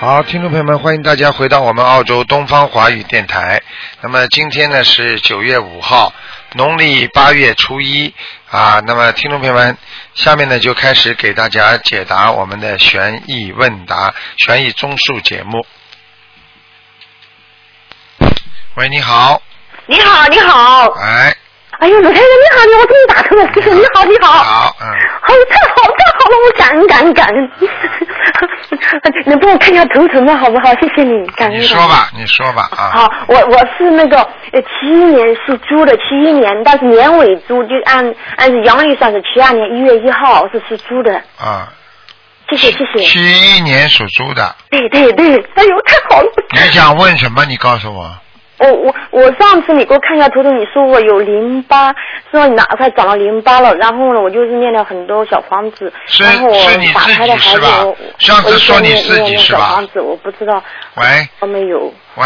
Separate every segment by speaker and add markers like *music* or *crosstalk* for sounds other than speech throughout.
Speaker 1: 好，听众朋友们，欢迎大家回到我们澳洲东方华语电台。那么今天呢是九月五号，农历八月初一啊。那么听众朋友们，下面呢就开始给大家解答我们的悬疑问答、悬疑综述节目。喂，你好，
Speaker 2: 你好，你好。
Speaker 1: 哎，
Speaker 2: 哎呦，鲁太太，你好，你我终于打通了，师傅，你好，你好。
Speaker 1: 好，嗯，
Speaker 2: 哎呦，太好，太好了，我感恩，感恩，感恩。*laughs* 能帮我看一下头疼吗？好不好？谢谢你，感恩。
Speaker 1: 你说。吧，你说吧啊。
Speaker 2: 好，我我是那个呃七一年属猪的，七一年，但是年尾猪，就按按阳历算是七二年一月一号是属猪的。
Speaker 1: 啊，
Speaker 2: 谢谢谢谢。
Speaker 1: 七一年属猪的，
Speaker 2: 对对对，哎呦，太好了。
Speaker 1: 你想问什么？你告诉我。
Speaker 2: 我我我上次你给我看一下图图，你说我有淋巴，说你哪块长了淋巴了，然后呢，我就是念了很多小房子，
Speaker 1: 是
Speaker 2: 然后我打胎的孩
Speaker 1: 是吧
Speaker 2: 子我
Speaker 1: 上次
Speaker 2: 我
Speaker 1: 说你自己
Speaker 2: 念念
Speaker 1: 是吧
Speaker 2: 小房子我不知道
Speaker 1: 喂
Speaker 2: 我没有。
Speaker 1: 喂，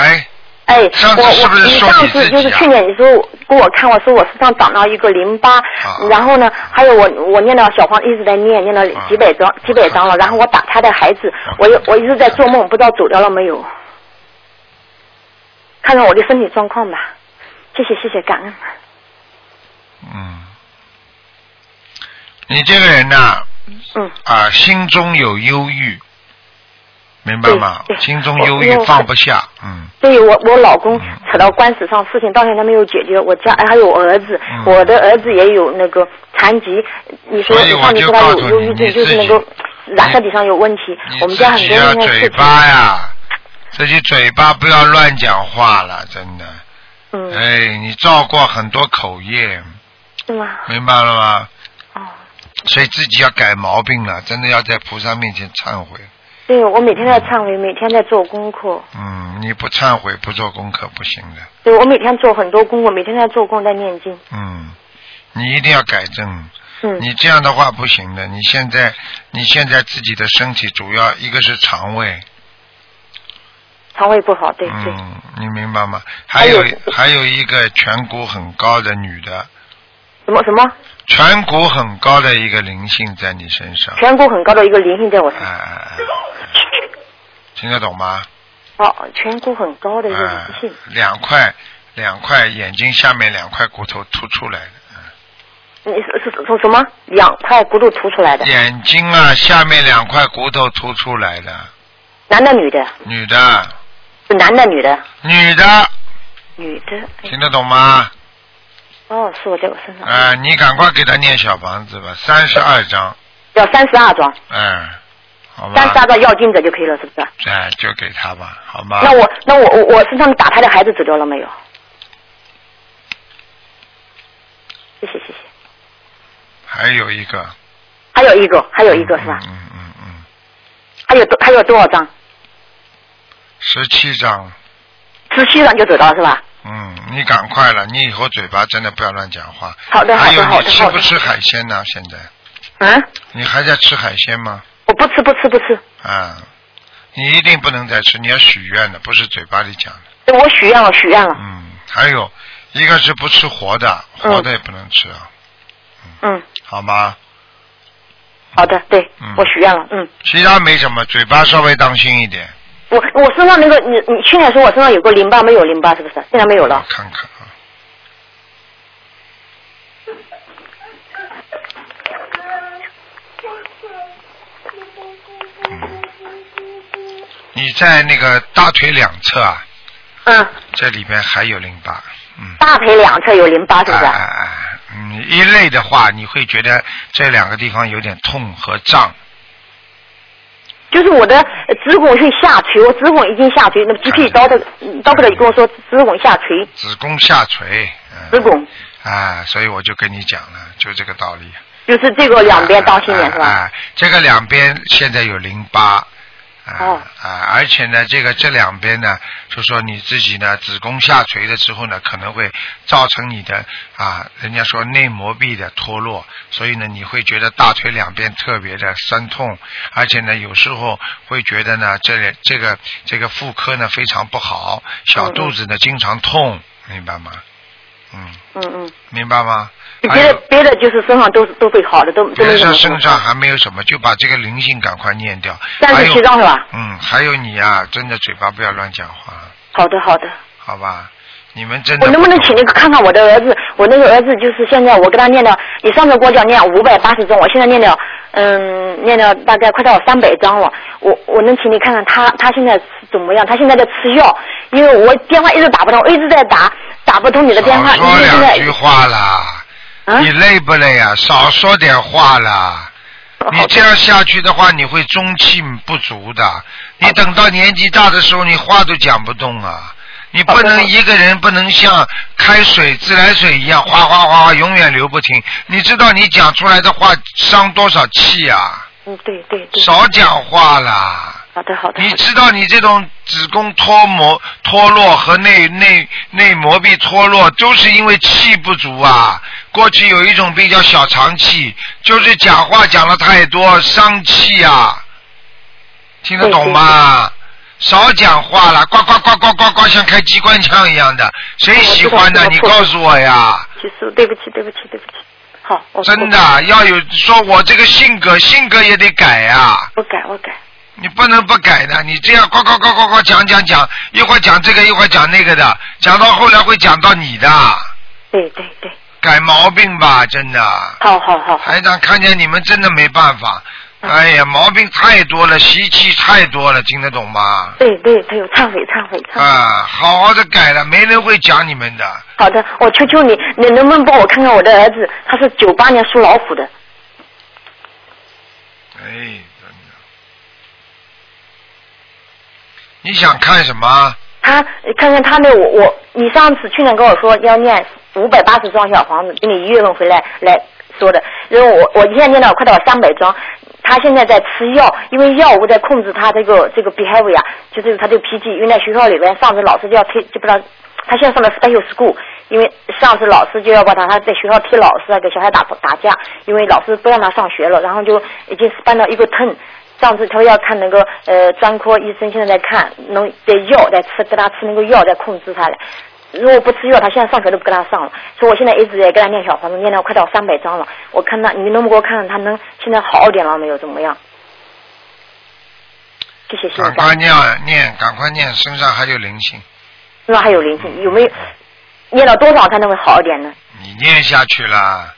Speaker 2: 哎，
Speaker 1: 上次
Speaker 2: 我
Speaker 1: 是不是
Speaker 2: 我你上次就是去年你说给我看，我说我身上长了一个淋巴，
Speaker 1: 啊
Speaker 2: 然后呢，还有我我念了小黄一直在念，念了
Speaker 1: 啊
Speaker 2: 几百张几百张了，然后我打胎的孩子，我又我一直在做梦，不知道走掉了没有。看看我的身体状况吧，谢谢谢谢感恩。
Speaker 1: 嗯，你这个人呐、
Speaker 2: 嗯，
Speaker 1: 啊，心中有忧郁，明白吗
Speaker 2: 对？
Speaker 1: 心中忧郁放不下，嗯，
Speaker 2: 对我我老公
Speaker 1: 嗯
Speaker 2: 扯到官司上，事情到现在没有解决。我家还有我儿子，
Speaker 1: 嗯
Speaker 2: 我的儿子也有那个残疾。你说
Speaker 1: 所以我就
Speaker 2: 上次说他有忧郁症，就是那个染色体上有问题。
Speaker 1: 你
Speaker 2: 我们家很多
Speaker 1: 自己要嘴
Speaker 2: 那个事情。
Speaker 1: 巴呀，自己嘴巴不要乱讲话了，真的。
Speaker 2: 嗯，
Speaker 1: 哎，你造过很多口业，
Speaker 2: 是吗？
Speaker 1: 明白了吗？
Speaker 2: 哦，
Speaker 1: 所以自己要改毛病了，真的要在菩萨面前忏悔。
Speaker 2: 对，我每天在忏悔，每天在做功课。
Speaker 1: 嗯，你不忏悔不做功课不行的。
Speaker 2: 对，我每天做很多功课，每天在做功，在念经。
Speaker 1: 嗯，你一定要改正。
Speaker 2: 嗯，
Speaker 1: 你这样的话不行的。你现在，你现在自己的身体主要一个是肠胃，
Speaker 2: 肠胃不好，对对。
Speaker 1: 嗯，你明白吗？还有
Speaker 2: 还有
Speaker 1: 一个颧骨很高的女的，
Speaker 2: 什么什么？
Speaker 1: 颧骨很高的一个灵性在你身上，
Speaker 2: 颧骨很高的一个灵性在我身
Speaker 1: 哎
Speaker 2: 上。
Speaker 1: 哎哎，听得懂吗？
Speaker 2: 哦，颧骨很高的一个
Speaker 1: 哎
Speaker 2: 灵性。，
Speaker 1: 两块两块眼睛下面两块骨头凸出来的，
Speaker 2: 你是是从什么两块骨头凸出来的？
Speaker 1: 眼睛啊下面两块骨头凸出来的，
Speaker 2: 男的女的？
Speaker 1: 女的
Speaker 2: 是男的女的？
Speaker 1: 女的，
Speaker 2: 女的。哎
Speaker 1: 听得懂吗？
Speaker 2: 哦，是我在我身上。
Speaker 1: 啊，你赶快给他念小房子吧，三十二章，
Speaker 2: 要三十二张，
Speaker 1: 嗯，好吧，
Speaker 2: 三十二张要金子就可以了，是不是？
Speaker 1: 哎，就给他吧，好吗？
Speaker 2: 那我那我我我身上打胎的孩子走掉了没有？谢谢谢谢。
Speaker 1: 还有一个，
Speaker 2: 还有一个，还有一个是吧？
Speaker 1: 嗯嗯嗯嗯，
Speaker 2: 还有多还有多少张？
Speaker 1: 十七张，
Speaker 2: 十七张就走到是吧？
Speaker 1: 嗯，你赶快了，你以后嘴巴真的不要乱讲话。
Speaker 2: 好的好
Speaker 1: 还有。你吃不吃海鲜呢？现在
Speaker 2: 啊，
Speaker 1: 你还在吃海鲜吗？
Speaker 2: 我不吃不吃不吃，
Speaker 1: 啊，你一定不能再吃，你要许愿的，不是嘴巴里讲的。
Speaker 2: 对我许愿了许愿了。
Speaker 1: 嗯，还有一个是不吃活的，活的也不能吃啊，
Speaker 2: 嗯，
Speaker 1: 好吗？
Speaker 2: 好的，对
Speaker 1: 嗯
Speaker 2: 我许愿了，嗯。
Speaker 1: 其他没什么，嘴巴稍微当心一点。
Speaker 2: 我我身上那个你你去年说我身上有个淋巴没有淋巴是不是？现在没有
Speaker 1: 我
Speaker 2: 了。
Speaker 1: 看看啊。嗯你在那个大腿两侧啊，
Speaker 2: 嗯，
Speaker 1: 这里边还有淋巴，嗯。
Speaker 2: 大腿两侧有淋巴是不是？
Speaker 1: 哎哎哎，嗯，一类的话，你会觉得这两个地方有点痛和胀，
Speaker 2: 就是我的呃子宫是下垂，我子宫已经下垂，那么 GP 刀的刀的跟我说子宫下垂，
Speaker 1: 子宫下垂。嗯、
Speaker 2: 子宫
Speaker 1: 啊，所以我就跟你讲了，就这个道理。
Speaker 2: 就是这个两边当心点是吧？
Speaker 1: 这个两边现在有淋巴。啊、
Speaker 2: 哦
Speaker 1: 啊，而且呢，这个这两边呢，就说你自己呢，子宫下垂了之后呢，可能会造成你的啊，人家说内膜壁的脱落，所以呢，你会觉得大腿两边特别的酸痛，而且呢，有时候会觉得呢，这里这个这个妇科呢非常不好，小肚子呢经常痛，明白吗？嗯，
Speaker 2: 嗯嗯，
Speaker 1: 明白吗？
Speaker 2: 别的别的就是身上都是都会好的，都都没
Speaker 1: 别的
Speaker 2: 什么
Speaker 1: 身上还没有什么，就把这个灵性赶快念掉。
Speaker 2: 三十七张是吧？
Speaker 1: 嗯，还有你呀、真的嘴巴不要乱讲话，
Speaker 2: 好的好的。
Speaker 1: 好吧？你们真的
Speaker 2: 我能不能
Speaker 1: 懂
Speaker 2: 请你看看我的儿子？我那个儿子就是现在我给他念了，你上次给我讲念五百八十章，我现在念了，嗯，念了大概快到三百章了。我我能请你看看他他现在怎么样？他现在在吃药，因为我电话一直打不通，我一直在打，打不通你的电话。
Speaker 1: 少说两句话啦。
Speaker 2: 啊
Speaker 1: 你累不累啊？少说点话啦。*laughs* 你这样下去的话，你会中气不足的。你等到年纪大的时候，你话都讲不动啊。你不能一个人不能像开水自来水一样哗哗哗哗永远流不停。你知道你讲出来的话伤多少气啊？
Speaker 2: 嗯，对对对。
Speaker 1: 少讲话啦。
Speaker 2: 好的好的。
Speaker 1: 你知道你这种子宫脱膜脱落和内内内膜壁脱落，都是因为气不足啊。过去有一种病叫小肠气，就是讲话讲的太多，伤气啊。听得懂吗？少讲话了，呱呱呱呱呱呱，像开机关枪一样的，谁喜欢的？你告诉我呀！
Speaker 2: 其实对不起对不起对不起。好，我
Speaker 1: 真的要有说我这个性格，性格也得改呀、
Speaker 2: 我改我改。
Speaker 1: 你不能不改的，你这样呱呱呱呱呱讲讲讲，一会儿讲这个，一会儿讲那个的，讲到后来会讲到你的，
Speaker 2: 对对对。
Speaker 1: 改毛病吧，真的。
Speaker 2: 好好好好。
Speaker 1: 台长看见你们真的没办法，
Speaker 2: 嗯
Speaker 1: 哎呀，毛病太多了，习气太多了，听得懂吗？
Speaker 2: 对对对，有忏悔忏悔忏悔。
Speaker 1: 啊，好好的改了，没人会讲你们的。
Speaker 2: 好的，我求求你，你能不能帮我看看我的儿子？他是九八年属老虎的。
Speaker 1: 哎，真的。你想看什么？
Speaker 2: 他看看他那我我，你上次去年跟我说要念五百八十幢小房子，给你一月份回来来说的，因为我我现在念到快到三百张，他现在在吃药，因为药物在控制他这个这个 behavior，就是他这个脾气，因为在学校里边上次老师就要推，就不知道他现在上的 special school，因为上次老师就要把他他在学校踢老师啊，给小孩打打架，因为老师不让他上学了，然后就已经搬到一个 ten。上次他说要看那个呃专科医生，现在在看，能在药在吃，给他吃那个药在控制他了的。如果不吃药，他现在上学都不跟他上了。所以我现在一直在给他念小房子，念到快到三百张了。我看他，你能不能给我看看他能现在好一点了没有？怎么样？谢谢谢谢
Speaker 1: 赶快念念，赶快念，身上还有灵性，
Speaker 2: 身上还有灵性，有没有？念到多少才能会好一点呢？
Speaker 1: 你念下去了。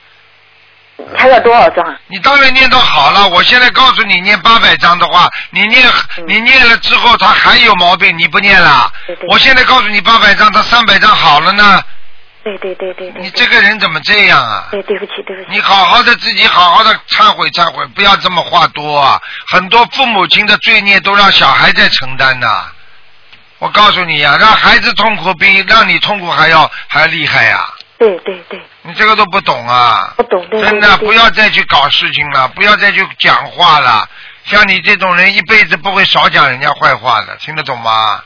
Speaker 2: 还要多少章啊？
Speaker 1: 你当然念到好了。我现在告诉你，念八百张的话，你念
Speaker 2: 嗯
Speaker 1: 你念了之后，他还有毛病，你不念了
Speaker 2: 对对。
Speaker 1: 我现在告诉你八百张，他三百张好了呢。
Speaker 2: 对对对对对。
Speaker 1: 你这个人怎么这样啊？
Speaker 2: 对对不起对不起。
Speaker 1: 你好好的自己好好的忏悔忏悔，不要这么话多啊！很多父母亲的罪孽都让小孩在承担呐、我告诉你呀、让孩子痛苦比让你痛苦还要还厉害呀、
Speaker 2: 对对对，
Speaker 1: 你这个都不懂啊！
Speaker 2: 不懂
Speaker 1: 真的不要再去搞事情了，不要再去讲话了。像你这种人，一辈子不会少讲人家坏话的，听得懂吗？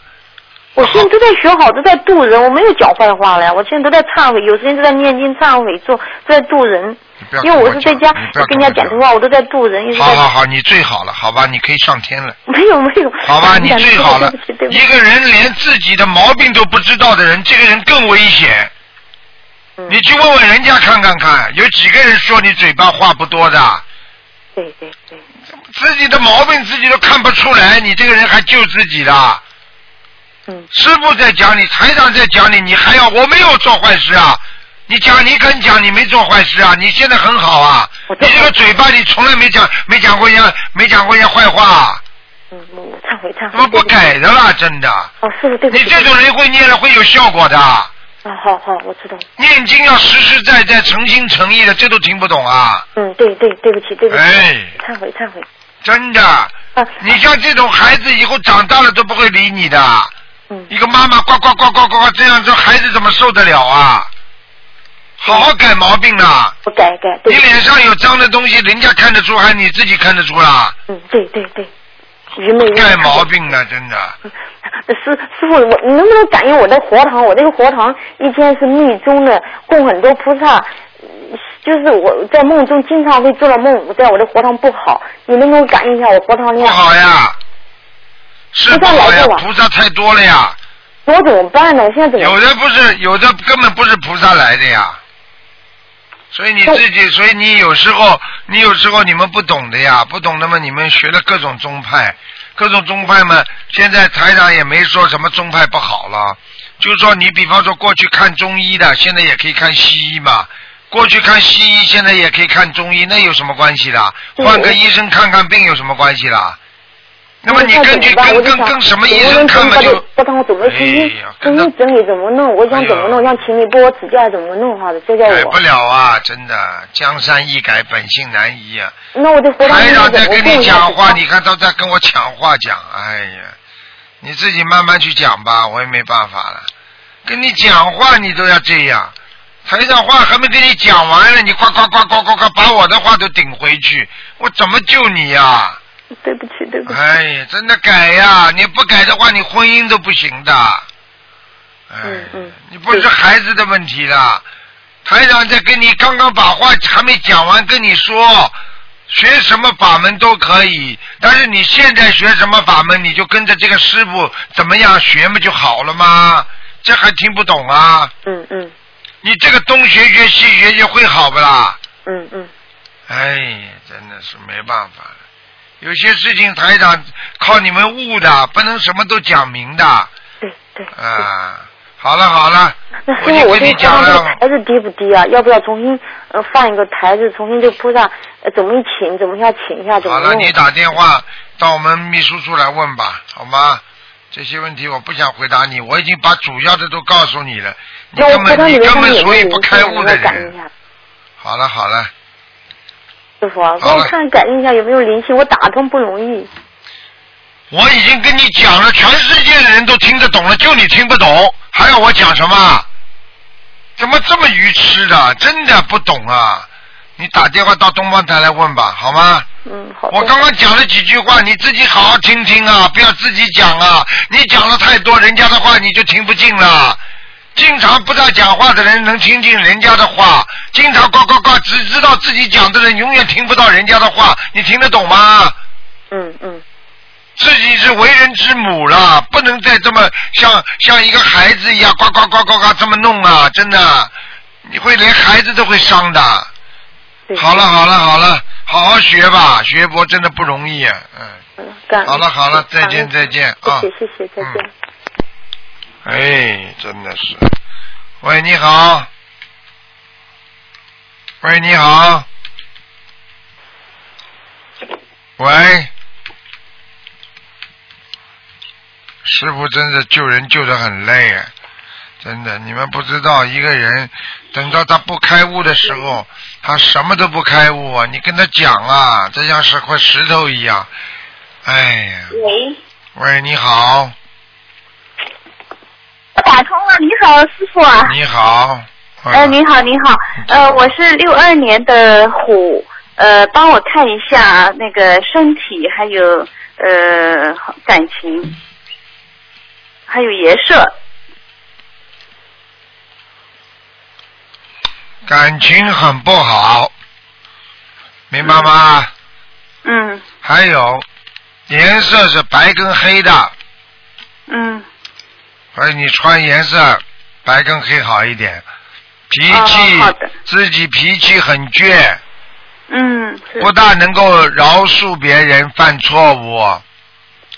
Speaker 2: 我现在都在学好，都在渡人，我没有讲坏话了呀。我现在都在忏悔，有时间都在念经忏悔做，都在渡人。因为
Speaker 1: 跟
Speaker 2: 我是在家跟人家讲的话，我都在渡人。
Speaker 1: 好好好，你最好了，好吧，你可以上天了。
Speaker 2: 没有没有。
Speaker 1: 好吧，*laughs* 你最好了一个人连自己的毛病都不知道的人，这个人更危险。
Speaker 2: 嗯
Speaker 1: 你去问问人家看看看，有几个人说你嘴巴话不多的，
Speaker 2: 对对对，
Speaker 1: 自己的毛病自己都看不出来，你这个人还救自己的？
Speaker 2: 嗯
Speaker 1: 师傅在讲你，台长在讲你，你还要我没有做坏事啊？你讲你肯讲你没做坏事啊？你现在很好啊你这个嘴巴你从来没讲没讲过人家没讲过人家坏话，
Speaker 2: 嗯，忏悔忏悔。
Speaker 1: 怎么不改的啦？真的，
Speaker 2: 哦，师傅对不起。
Speaker 1: 你这种人会念了会有效果的。
Speaker 2: 啊，好好，我知道。
Speaker 1: 念经要实实在在、诚心诚意的，这都听不懂啊！
Speaker 2: 嗯，对对对不起对不起。
Speaker 1: 哎
Speaker 2: 忏悔忏悔。
Speaker 1: 真的，
Speaker 2: 啊，
Speaker 1: 你像这种孩子以后长大了都不会理你的。
Speaker 2: 嗯
Speaker 1: 一个妈妈呱呱呱呱呱呱这样，子孩子怎么受得了啊？好好改毛病啊！
Speaker 2: 我改改。对
Speaker 1: 你脸上有脏的东西，人家看得出，还是你自己看得出啦？
Speaker 2: 嗯，对对对。愚昧。
Speaker 1: 改毛病了，真的。
Speaker 2: 师师傅，我你能不能感应我的佛堂？我这个佛堂一天是密宗的，供很多菩萨。嗯就是我在梦中经常会做了梦，我在我的佛堂不好，你能不能感应一下我佛堂里
Speaker 1: 不好呀，是不
Speaker 2: 菩萨
Speaker 1: 好呀菩萨太多了呀。
Speaker 2: 我怎么办呢？我现在怎么？
Speaker 1: 有的不是，有的根本不是菩萨来的呀。所以你自己，所以你有时候，你有时候你们不懂的呀，不懂的嘛，你们学了各种宗派，各种宗派嘛，现在台长也没说什么宗派不好了，就是说你比方说过去看中医的，现在也可以看西医嘛，过去看西医，现在也可以看中医，那有什么关系的？换个医生看看病有什么关系啦？那么你根据跟跟跟什么医
Speaker 2: 我
Speaker 1: 生看嘛就
Speaker 2: 不看我怎么中医
Speaker 1: 哎呀跟他
Speaker 2: 中医整理怎么弄？我想怎么弄？
Speaker 1: 哎呀
Speaker 2: 让请你帮我指教怎么弄好的，教教我
Speaker 1: 改不。了啊，真的，江山易改，本性难移啊。
Speaker 2: 那我就回答
Speaker 1: 台
Speaker 2: 你
Speaker 1: 长在跟你讲话，你看他在跟我抢话讲，哎呀，你自己慢慢去讲吧，我也没办法了。跟你讲话你都要这样，台长话还没跟你讲完呢，你呱呱呱呱呱呱把我的话都顶回去，我怎么救你呀、
Speaker 2: 对不起，对不起。
Speaker 1: 哎呀，真的改呀！你不改的话，你婚姻都不行的。哎，
Speaker 2: 嗯嗯
Speaker 1: 你不是孩子的问题了。台长在跟你刚刚把话还没讲完，跟你说，学什么法门都可以，但是你现在学什么法门，你就跟着这个师傅怎么样学嘛就好了吗？这还听不懂啊？
Speaker 2: 嗯嗯
Speaker 1: 你这个东学学西学学会好不啦？
Speaker 2: 嗯嗯，
Speaker 1: 哎呀，真的是没办法了。有些事情台长靠你们悟的，不能什么都讲明的
Speaker 2: 对对。对
Speaker 1: 啊。好了好了，
Speaker 2: 那
Speaker 1: 我已经
Speaker 2: 师傅，我
Speaker 1: 跟你讲了，
Speaker 2: 台子低不低啊？要不要重新呃放一个台子，重新就铺上？呃，怎么一请，怎么样请一下，怎么
Speaker 1: 好了，你打电话到我们秘书处来问吧，好吗？这些问题我不想回答你，我已经把主要的都告诉你了，你根本你根本属于不开悟的人？好了好了，
Speaker 2: 师傅帮我看感应一下有没有灵性，我打通不容易。
Speaker 1: 我已经跟你讲了，全世界的人都听得懂了，就你听不懂，还要我讲什么？怎么这么愚痴的？真的不懂啊！你打电话到东方台来问吧，好吗？
Speaker 2: 嗯，好。
Speaker 1: 我刚刚讲了几句话，你自己好好听听啊，不要自己讲啊！你讲了太多人家的话，你就听不进了。经常不大讲话的人能听进人家的话，经常呱呱呱只知道自己讲的人永远听不到人家的话，你听得懂吗？
Speaker 2: 嗯嗯
Speaker 1: 自己是为人之母了，不能再这么像像一个孩子一样呱呱呱呱呱这么弄啊！真的，你会连孩子都会伤的。
Speaker 2: 对。
Speaker 1: 好了好了好了，好好学吧，学佛真的不容易啊。嗯，
Speaker 2: 嗯，感恩
Speaker 1: 好了好了，再见再见啊。
Speaker 2: 谢谢谢谢，再见。
Speaker 1: 嗯哎，真的是。喂，你好。喂，你好。喂。师傅真的救人救得很累啊，真的，你们不知道一个人等到他不开悟的时候，他什么都不开悟啊！你跟他讲啊，这像是块石头一样。哎呀，
Speaker 3: 喂，
Speaker 1: 喂，你好，
Speaker 3: 我打通了，你好，师傅啊。
Speaker 1: 你好。
Speaker 3: 呃，你好，你好，呃，我是六二年的虎，呃，帮我看一下那个身体，还有呃感情，还有颜色。
Speaker 1: 感情很不好，明白吗？
Speaker 3: 嗯
Speaker 1: 还有颜色是白跟黑的，
Speaker 3: 嗯
Speaker 1: 所以你穿颜色白跟黑好一点。脾气、
Speaker 3: 哦
Speaker 1: 自己脾气很倔，
Speaker 3: 嗯，
Speaker 1: 不大能够饶恕别人犯错误，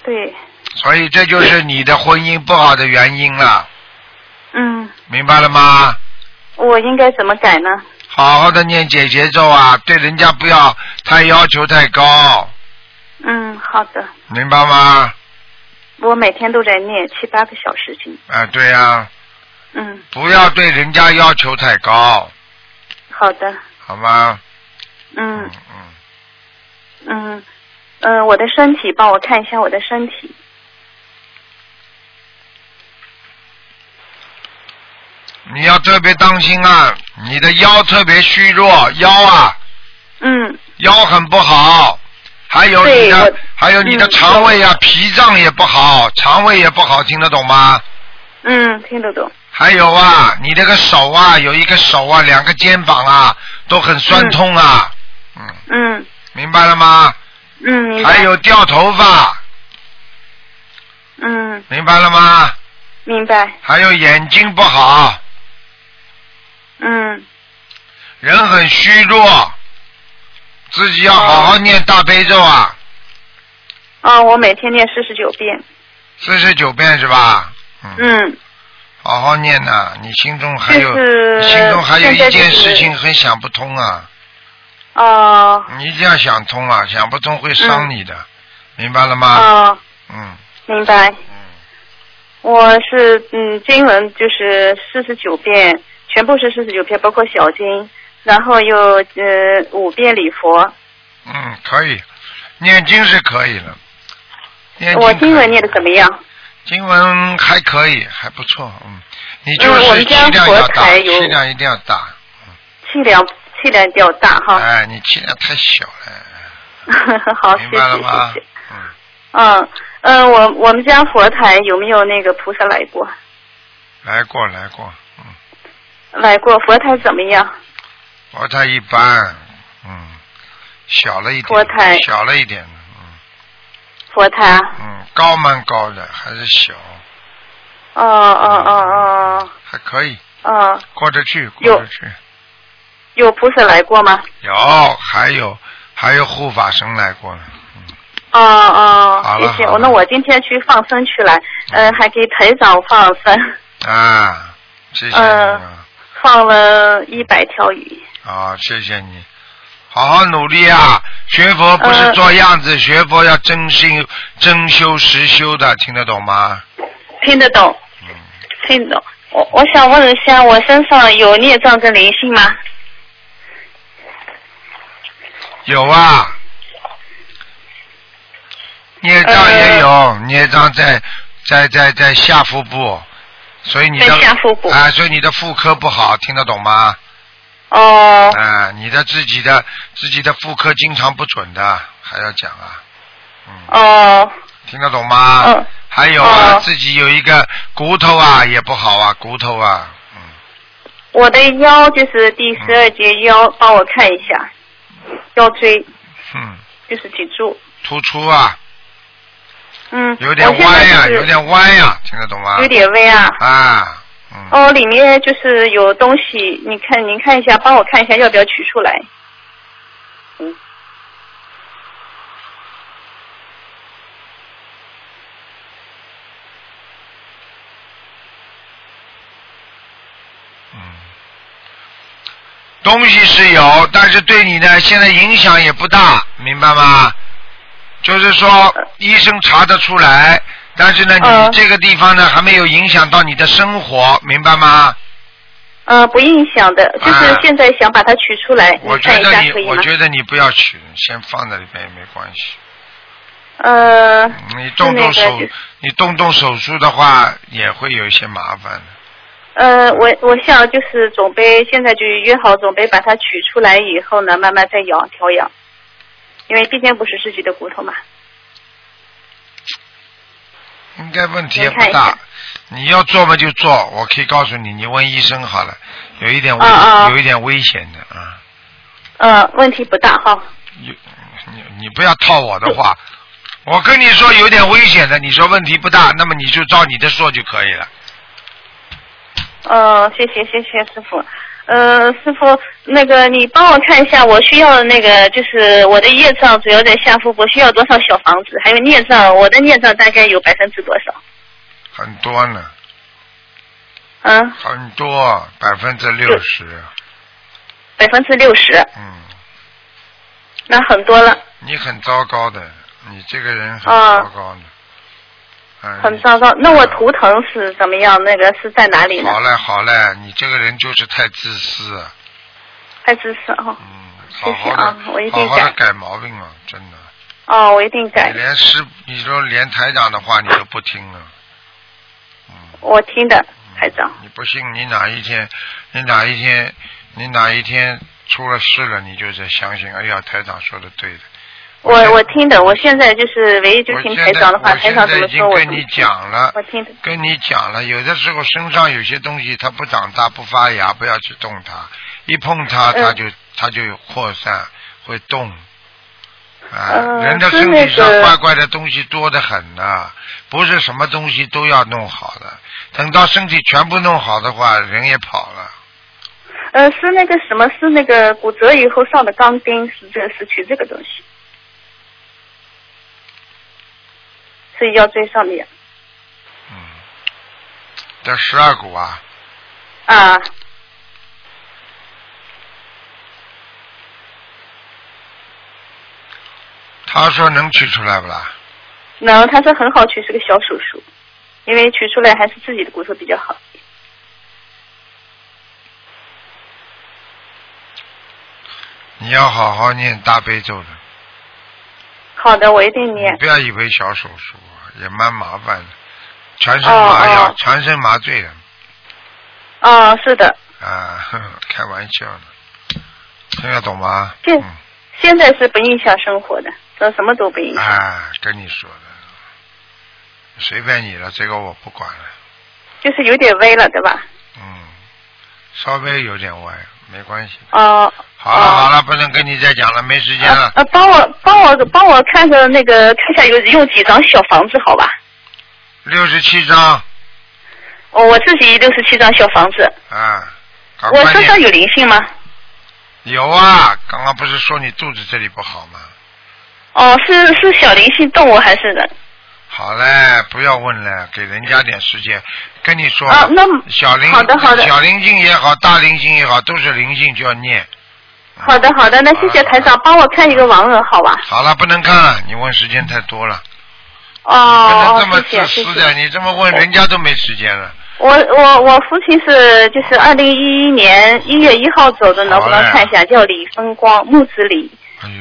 Speaker 3: 对，
Speaker 1: 所以这就是你的婚姻不好的原因了，
Speaker 3: 嗯，
Speaker 1: 明白了吗？
Speaker 3: 我应该怎么改呢？
Speaker 1: 好好的念解节奏啊，对人家不要太要求太高，
Speaker 3: 嗯，好的，
Speaker 1: 明白吗？
Speaker 3: 我每天都在念七八个小时经。
Speaker 1: 啊，对呀、
Speaker 3: 嗯，
Speaker 1: 不要对人家要求太高，
Speaker 3: 好的，
Speaker 1: 好吗？
Speaker 3: 嗯
Speaker 1: 嗯。
Speaker 3: 嗯，嗯，我的身体，帮我看一下我的身体。
Speaker 1: 你要特别当心啊，你的腰特别虚弱，腰啊，
Speaker 3: 嗯
Speaker 1: 腰很不好，还有你的，还有你的
Speaker 3: 嗯
Speaker 1: 肠胃啊，脾脏也不好，肠胃也不好，听得懂吗？
Speaker 3: 嗯，听得懂。
Speaker 1: 还有啊，你这个手啊，有一个手啊，两个肩膀啊，都很酸痛啊，嗯，
Speaker 3: 嗯
Speaker 1: 明白了吗？
Speaker 3: 嗯，
Speaker 1: 还有掉头发，
Speaker 3: 嗯，
Speaker 1: 明白了吗？
Speaker 3: 明白。
Speaker 1: 还有眼睛不好，
Speaker 3: 嗯
Speaker 1: 人很虚弱，自己要好好念大悲咒啊，
Speaker 3: 啊，我每天念四十九遍。
Speaker 1: 四十九遍是吧？嗯，
Speaker 3: 嗯，
Speaker 1: 好好念呐、你心中还有，
Speaker 3: 就是
Speaker 1: 心中还有一件事情很想不通啊，
Speaker 3: 哦
Speaker 1: 你一定要想通啊，想不通会伤你的，明白了吗？
Speaker 3: 哦，
Speaker 1: 嗯
Speaker 3: 明白。
Speaker 1: 嗯，
Speaker 3: 我是嗯，经文就是四十九遍，全部是四十九遍，包括小经，然后又呃五遍礼佛。
Speaker 1: 嗯，可以，念经是可以了。念经
Speaker 3: 我经文念的怎么样？
Speaker 1: 经文还可以，还不错，嗯，你就
Speaker 3: 嗯我
Speaker 1: 是
Speaker 3: 们家
Speaker 1: 气量要大，
Speaker 3: 佛台有
Speaker 1: 气量一定要大，
Speaker 3: 气量气量比较大哈。
Speaker 1: 哎，你气量太小了，*laughs*
Speaker 3: 好，谢
Speaker 1: 明白了
Speaker 3: 谢
Speaker 1: 吗
Speaker 3: 谢谢。？
Speaker 1: 嗯，
Speaker 3: 嗯嗯，我我们家佛台有没有那个菩萨来过？
Speaker 1: 来过来过，嗯，
Speaker 3: 来过，佛台怎么样？
Speaker 1: 佛台一般，嗯，小了一点，
Speaker 3: 佛台
Speaker 1: 小了一点，嗯
Speaker 3: 佛台啊？
Speaker 1: 嗯，高蛮高的，还是小，
Speaker 3: 哦哦哦哦
Speaker 1: 还可以，
Speaker 3: 哦，
Speaker 1: 过得去，
Speaker 3: 有
Speaker 1: 过得去。
Speaker 3: 有菩萨来过吗？
Speaker 1: 有，还有还有护法神来过了，
Speaker 3: 哦哦谢谢。我那我今天去放生去了，嗯，还给台长放生，
Speaker 1: 啊，谢谢
Speaker 3: 嗯
Speaker 1: 啊。
Speaker 3: 放了一百条鱼。
Speaker 1: 啊，谢谢你，好好努力啊！学佛不是
Speaker 3: 呃
Speaker 1: 做样子，学佛要真心、真修实修的，听得懂吗？
Speaker 3: 听得懂，
Speaker 1: 嗯，
Speaker 3: 听得懂。我我想问一下，我身上有孽障跟灵性吗？
Speaker 1: 有啊，孽障也有，孽障在在在在下腹部，所以你的
Speaker 3: 在下腹部
Speaker 1: 啊，所以你的妇科不好，听得懂吗？
Speaker 3: 哦
Speaker 1: 啊，你的自己的自己的妇科经常不准的，还要讲啊，嗯，
Speaker 3: 哦
Speaker 1: 听得懂吗？
Speaker 3: 嗯
Speaker 1: 还有啊，
Speaker 3: 哦
Speaker 1: 自己有一个骨头啊也不好啊，骨头啊，嗯，
Speaker 3: 我的腰就是第十二节腰，帮我看一下，腰椎
Speaker 1: 嗯，
Speaker 3: 就是脊柱。
Speaker 1: 突出啊，
Speaker 3: 嗯，
Speaker 1: 有点
Speaker 3: 我现在
Speaker 1: 弯呀、
Speaker 3: 就是
Speaker 1: 有点弯呀、听得懂吗？
Speaker 3: 有点歪啊。
Speaker 1: 啊，嗯，
Speaker 3: 哦，里面就是有东西，你看您看一下，帮我看一下要不要取出来。
Speaker 1: 嗯，东西是有，但是对你呢，现在影响也不大，明白吗？就是说，医生查得出来，但是呢，你
Speaker 3: 嗯
Speaker 1: 这个地方呢，还没有影响到你的生活，明白吗？
Speaker 3: 呃，不影响的，就是
Speaker 1: 啊
Speaker 3: 现在想把它取出来，
Speaker 1: 我觉得你？我觉得你不要取，先放在里边也没关系。
Speaker 3: 呃，
Speaker 1: 你动动手
Speaker 3: 那个，
Speaker 1: 你动动手术的话，也会有一些麻烦的。
Speaker 3: 呃，我我想就是准备现在就约好，准备把它取出来以后呢，慢慢再养调养，因为毕竟不是自己的骨头嘛。
Speaker 1: 应该问题也不大。你要做嘛就做，我可以告诉你，你问医生好了，有一点危，有一点危险的啊。
Speaker 3: 呃，问题不大哈。
Speaker 1: 你你你不要套我的话，我跟你说有点危险的，你说问题不大，那么你就照你的说就可以了。
Speaker 3: 呃，谢谢谢谢师傅。呃，师傅，那个你帮我看一下，我需要那个就是我的业障主要在下腹部，需要多少小房子？还有孽障，我的孽障大概有百分之多少？
Speaker 1: 很多呢，
Speaker 3: 嗯，
Speaker 1: 很多，百分之六十，
Speaker 3: 百分之六十，
Speaker 1: 嗯，
Speaker 3: 那很多了，
Speaker 1: 你很糟糕的，你这个人很
Speaker 3: 啊
Speaker 1: 糟糕的，嗯，
Speaker 3: 很糟糕。那我图腾是怎么样？那个是在哪里呢
Speaker 1: 好？嘞好嘞，你这个人就是太自私啊，
Speaker 3: 太自私哦。
Speaker 1: 嗯，好好
Speaker 3: 谢谢啊
Speaker 1: 的，
Speaker 3: 我一定改
Speaker 1: 好好的改毛病了，真的。
Speaker 3: 哦，我一定改
Speaker 1: 你。连师，你说连台长的话你都不听了，嗯，
Speaker 3: 我听的，台长。
Speaker 1: 你不信，你哪一天，你哪一天，你哪一天出了事了，你就在相信，哎呀，台长说的对的。
Speaker 3: 我我听的，我现在就是唯一就听台长的话，台长
Speaker 1: 现在已经
Speaker 3: 怎么说我
Speaker 1: 跟你。讲了
Speaker 3: 我，听的。
Speaker 1: 跟你讲了，有的时候身上有些东西它不长大不发芽，不要去动它，一碰它
Speaker 3: 嗯
Speaker 1: 它就它就有扩散会动。啊，
Speaker 3: 呃
Speaker 1: 人的
Speaker 3: 是
Speaker 1: 身体上怪怪的东西多得很呐、不是什么东西都要弄好的。等到身体全部弄好的话，人也跑了。
Speaker 3: 呃，是那个什么？是那个骨折以后上的钢钉，是这是取这个东西，是腰椎上面
Speaker 1: 嗯，这十二股啊，
Speaker 3: 啊。
Speaker 1: 他说能取出来不啦？
Speaker 3: 能他说很好取，是个小手术，因为取出来还是自己的骨头比较好。
Speaker 1: 你要好好念大悲咒的，
Speaker 3: 好的，我一定念
Speaker 1: 你。不要以为小手术啊也蛮麻烦的，全身麻药，
Speaker 3: 哦哦
Speaker 1: 全身麻醉的
Speaker 3: 哦，是的，
Speaker 1: 啊，*laughs* 开玩笑的，听得懂吗？
Speaker 3: 现
Speaker 1: 嗯，
Speaker 3: 现在是不影响生活的，这什么都不影响。
Speaker 1: 啊，跟你说的，随便你了，这个我不管了，
Speaker 3: 就是有点歪了，对吧？
Speaker 1: 嗯，稍微有点歪，没关系。
Speaker 3: 哦、
Speaker 1: 好了
Speaker 3: 哦
Speaker 1: 好了，不能跟你再讲了，没时间了。
Speaker 3: 呃呃，帮我帮我帮我看个那个看一下有有几张小房子，好吧？
Speaker 1: 六十七张
Speaker 3: 哦，我自己六十七张小房子，
Speaker 1: 啊，
Speaker 3: 我。身上有灵性吗？
Speaker 1: 有啊，刚刚不是说你肚子这里不好吗？
Speaker 3: 哦，是是小灵性动物还是人？
Speaker 1: 好嘞，不要问了，给人家点时间。跟你说，
Speaker 3: 啊那么
Speaker 1: 小灵
Speaker 3: 好的好的
Speaker 1: 小灵性也好，大灵性也好，都是灵性就要念。
Speaker 3: 好的好的，那谢谢台长，帮我看一个亡人，好吧？
Speaker 1: 好了，不能看了，你问时间太多了，不
Speaker 3: 哦
Speaker 1: 能这么自
Speaker 3: 谢谢谢。
Speaker 1: 私的，你这么问人家都没时间了。
Speaker 3: 我我我父亲是就是二零一一年一月一号走的，能不能看一下？叫李风光，木子李。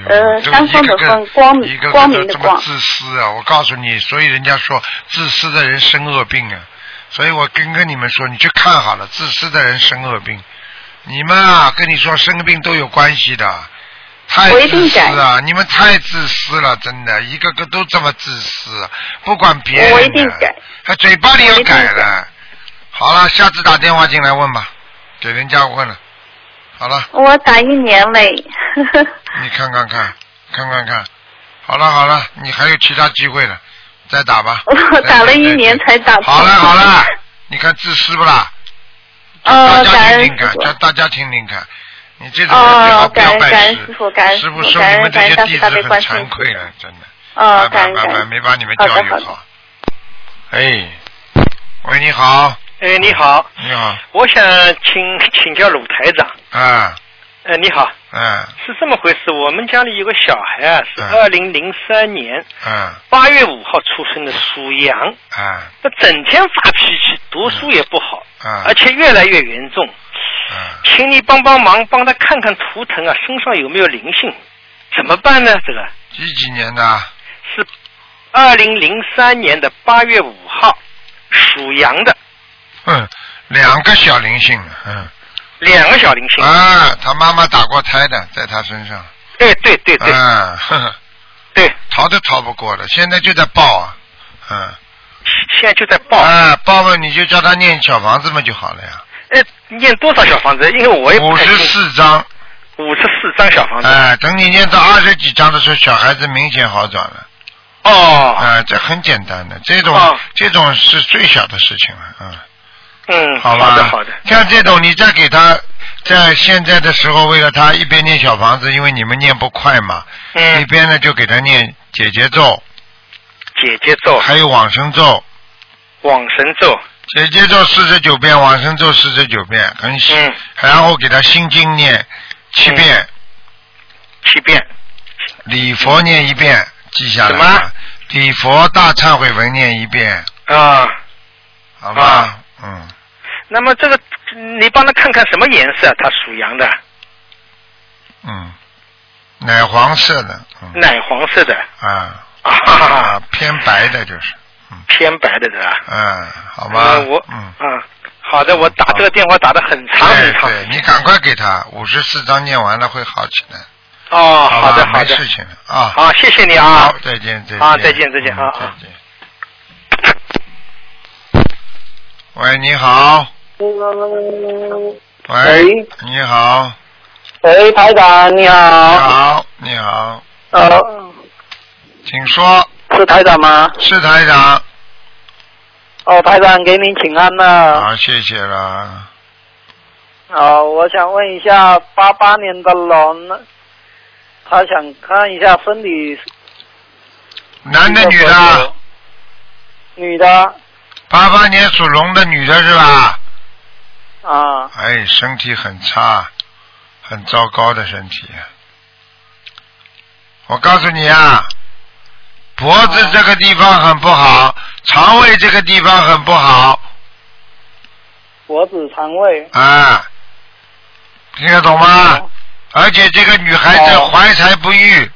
Speaker 3: 呃
Speaker 1: 这
Speaker 3: 山峰的峰光明光明的光
Speaker 1: 自私啊！我告诉你，所以人家说自私的人生恶病啊。所以我跟跟你们说，你去看好了，自私的人生恶病。你们啊，跟你说生病都有关系的，太自私
Speaker 3: 改
Speaker 1: 啊！你们太自私了，真的，一个个都这么自私，不管别人的，
Speaker 3: 我一定改
Speaker 1: 还嘴巴里要
Speaker 3: 改
Speaker 1: 改了。好了，下次打电话进来问吧，给人家问了。好了。
Speaker 3: 我打一年嘞。*laughs*
Speaker 1: 你看看看，看看看，好了好了，你还有其他机会了，再打吧。*laughs*
Speaker 3: 我打了一年才打通
Speaker 1: 好了好了，你看自私不啦？大家听听看。叫大家听听看。你这种人最好
Speaker 3: 哦，
Speaker 1: 不要拜
Speaker 3: 感恩感恩
Speaker 1: 师
Speaker 3: 师傅，感恩
Speaker 1: 师傅
Speaker 3: 傅，感
Speaker 1: 说你们这
Speaker 3: 恩感恩大
Speaker 1: 些弟子很
Speaker 3: 慈大悲观世
Speaker 1: 惭。愧了，真的。
Speaker 3: 啊，
Speaker 1: 拜拜拜拜，
Speaker 3: 感恩感恩。
Speaker 1: 没把你们教育
Speaker 3: 好。
Speaker 1: 哎，喂，你好，
Speaker 4: 哎，你好，
Speaker 1: 你好，
Speaker 4: 我想请请教鲁台长。
Speaker 1: 啊，
Speaker 4: 呃，你好，
Speaker 1: 嗯
Speaker 4: 是这么回事，我们家里有个小孩啊，是
Speaker 1: 嗯
Speaker 4: 二零零三年
Speaker 1: 嗯
Speaker 4: 八月五号出生的，属羊，
Speaker 1: 嗯
Speaker 4: 他整天发脾气，读书也不好，
Speaker 1: 嗯
Speaker 4: 而且越来越严重，
Speaker 1: 嗯，
Speaker 4: 请你帮帮忙，帮他看看图腾啊，身上有没有灵性，怎么办呢？这个？
Speaker 1: 几几年的？
Speaker 4: 是二零零三年的八月五号，属羊的，
Speaker 1: 嗯，两个小灵性，嗯。
Speaker 4: 两个小灵性。
Speaker 1: 啊，他妈妈打过胎的，在他身上。
Speaker 4: 对对对对、
Speaker 1: 嗯，呵呵 *laughs*
Speaker 4: 对，
Speaker 1: 逃都逃不过的，现在就在报啊。嗯。
Speaker 4: 现在就在报。
Speaker 1: 啊，报了你就叫他念小房子嘛就好了呀。
Speaker 4: 呃，念多少小房子？因为我也
Speaker 1: 五十。四张，
Speaker 4: 五十四张小房子。
Speaker 1: 哎，等你念到二十几张的时候，小孩子明显好转了。
Speaker 4: 哦。
Speaker 1: 啊，这很简单的，这种、
Speaker 4: 哦
Speaker 1: 这种是最小的事情了，嗯。
Speaker 4: 嗯，
Speaker 1: 好吧，
Speaker 4: 好的好的。
Speaker 1: 像这种，你再给他，在现在的时候，为了他一边念小房子，因为你们念不快嘛，嗯。一
Speaker 4: 嗯，
Speaker 1: 边呢就给他念姐姐咒，
Speaker 4: 姐姐咒、
Speaker 1: 还有往生咒。
Speaker 4: 往生咒，
Speaker 1: 姐姐咒四十九遍，往生咒四十九遍，很喜，
Speaker 4: 嗯。
Speaker 1: 然后给他心经念七遍，
Speaker 4: 七遍。
Speaker 1: 礼佛念一遍，记下来
Speaker 4: 什。
Speaker 1: 礼佛大忏悔文念一遍，
Speaker 4: 啊，
Speaker 1: 好吧？
Speaker 4: 啊。
Speaker 1: 嗯，
Speaker 4: 那么这个你帮他看看什么颜色？他属羊的，
Speaker 1: 嗯，奶黄色的，嗯，
Speaker 4: 奶黄色的，
Speaker 1: 啊
Speaker 4: 啊哈
Speaker 1: 偏白的就是，
Speaker 4: 偏白的是吧？
Speaker 1: 嗯，好吧
Speaker 4: 呃，我
Speaker 1: 嗯，
Speaker 4: 啊，好的，我打这个电话打的很长很长。
Speaker 1: 对对，你赶快给他五十四章念完了会好起来，
Speaker 4: 哦，
Speaker 1: 好
Speaker 4: 好的好的，
Speaker 1: 没事情了啊。
Speaker 4: 好，谢谢你
Speaker 1: 好
Speaker 4: 啊，，
Speaker 1: 再见再见。
Speaker 4: 啊再见再见
Speaker 1: 嗯
Speaker 4: 啊啊
Speaker 1: 再见。喂，你好。喂
Speaker 5: 喂，
Speaker 1: 你好，
Speaker 5: 喂，台长你好
Speaker 1: 你
Speaker 5: 好，
Speaker 1: 你好，
Speaker 5: 呃，
Speaker 1: 请说，
Speaker 5: 是台长吗？
Speaker 1: 是台长。
Speaker 5: 哦，台长给您请安了。
Speaker 1: 好，谢谢了。
Speaker 5: 啊，我想问一下，八八年的龙，他想看一下身体。
Speaker 1: 男的女的？
Speaker 5: 女的。
Speaker 1: 八八年属龙的女的是吧？
Speaker 5: 啊。
Speaker 1: 哎，身体很差，很糟糕的身体。我告诉你啊，脖子这个地方很不好，肠胃这个地方很不好。
Speaker 5: 脖子、肠胃。
Speaker 1: 啊，听得懂吗？而且这个女孩子怀才不遇。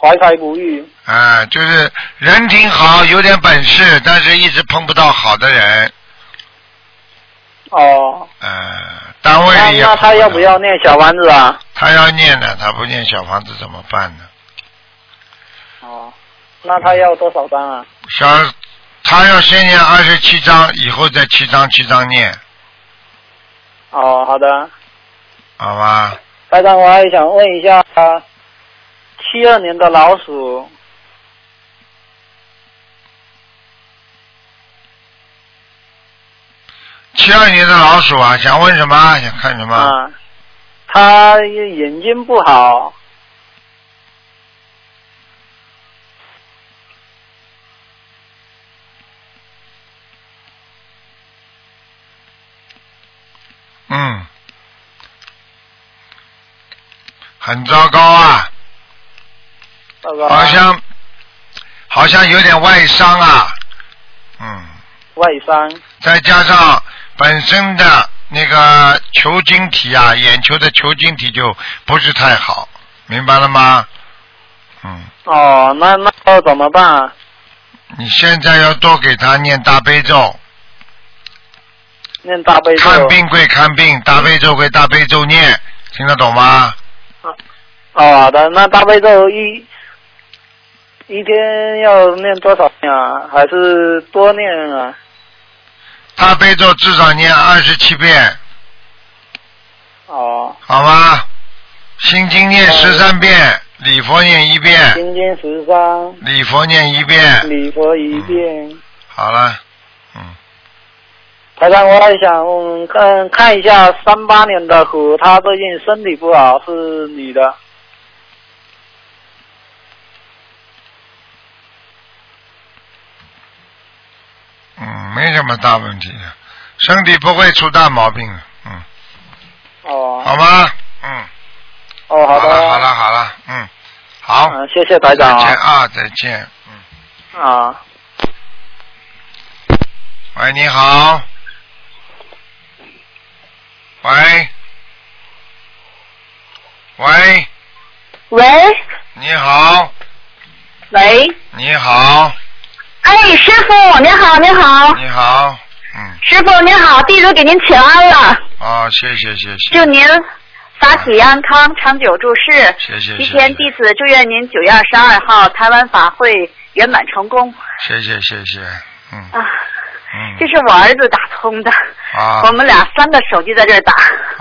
Speaker 5: 怀才不遇。
Speaker 1: 啊，就是人挺好，有点本事，但是一直碰不到好的人。
Speaker 5: 哦。
Speaker 1: 嗯，单位里也。
Speaker 5: 那他要不要念小房子啊？
Speaker 1: 他要念的，他不念小房子怎么办呢？
Speaker 5: 哦，那他要多少张啊？
Speaker 1: 小，他要先念二十七章，以后再七章七章念。
Speaker 5: 哦，好的。
Speaker 1: 好吧。
Speaker 5: 班长，我还想问一下，七二年的老鼠。
Speaker 1: 七二年的老鼠啊，想问什么？想看什么？
Speaker 5: 啊，他眼睛不好。
Speaker 1: 嗯，很糟糕啊。
Speaker 5: 糟糕。
Speaker 1: 好像好像有点外伤啊。嗯。
Speaker 5: 外伤。
Speaker 1: 再加上本身的那个球晶体啊，眼球的球晶体就不是太好，明白了吗？嗯。
Speaker 5: 哦，那那要怎么办啊？
Speaker 1: 你现在要多给他念大悲咒。
Speaker 5: 念大悲咒。
Speaker 1: 看病归看病，大悲咒归大悲咒念，听得懂吗？
Speaker 5: 哦，好的，那大悲咒一一天要念多少遍啊？还是多念啊？
Speaker 1: 大悲咒至少念二十七遍。
Speaker 5: 哦。
Speaker 1: 好吗？心经念十三遍，礼佛念一遍。
Speaker 5: 心经十三。
Speaker 1: 礼佛念一遍。
Speaker 5: 礼佛一遍。
Speaker 1: 好了。
Speaker 5: 嗯台长，我还想看看一下三八年的虎，他最近身体不好，是女的。
Speaker 1: 嗯，没什么大问题，身体不会出大毛病，嗯。
Speaker 5: 哦。
Speaker 1: 好吗？嗯。
Speaker 5: 哦，好的。
Speaker 1: 好了，好了，好了，嗯，好。
Speaker 5: 嗯，谢谢台长。
Speaker 1: 再见啊，再见，
Speaker 5: 嗯。啊。
Speaker 1: 喂，你好。喂。喂。
Speaker 6: 喂。
Speaker 1: 你好。
Speaker 6: 喂。
Speaker 1: 你好。
Speaker 6: 哎，师傅，您好，您好。
Speaker 1: 你好，嗯。
Speaker 6: 师傅您好，弟子给您请安了。
Speaker 1: 啊，谢谢谢谢。
Speaker 6: 祝您法体安康，长久住世。
Speaker 1: 谢谢。
Speaker 6: 提前弟子祝愿您九月二十二号台湾法会圆满成功。
Speaker 1: 谢谢谢谢，嗯。
Speaker 6: 啊。
Speaker 1: 嗯。
Speaker 6: 这是我儿子打通的。
Speaker 1: 啊。
Speaker 6: 我们俩三个手机在这儿打。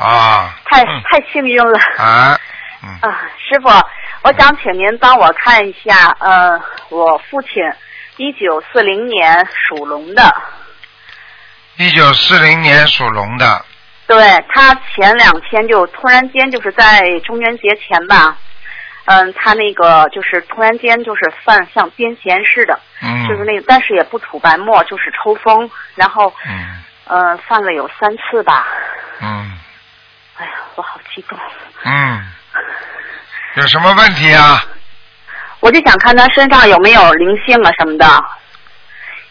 Speaker 1: 啊。
Speaker 6: 太太幸运了。
Speaker 1: 啊。
Speaker 6: 嗯。啊，师傅，我想请您帮我看一下，呃，我父亲。一九四零年属龙的。
Speaker 1: 一九四零年属龙的。
Speaker 6: 对他前两天就突然间就是在中元节前吧，嗯，他那个就是突然间就是犯像癫痫似的，
Speaker 1: 嗯，
Speaker 6: 就是那个但是也不吐白沫，就是抽风，然后
Speaker 1: 嗯，
Speaker 6: 呃，犯了有三次吧。
Speaker 1: 嗯。
Speaker 6: 哎呀，我好激动。
Speaker 1: 嗯。有什么问题啊？
Speaker 6: 我就想看他身上有没有灵性啊什么的，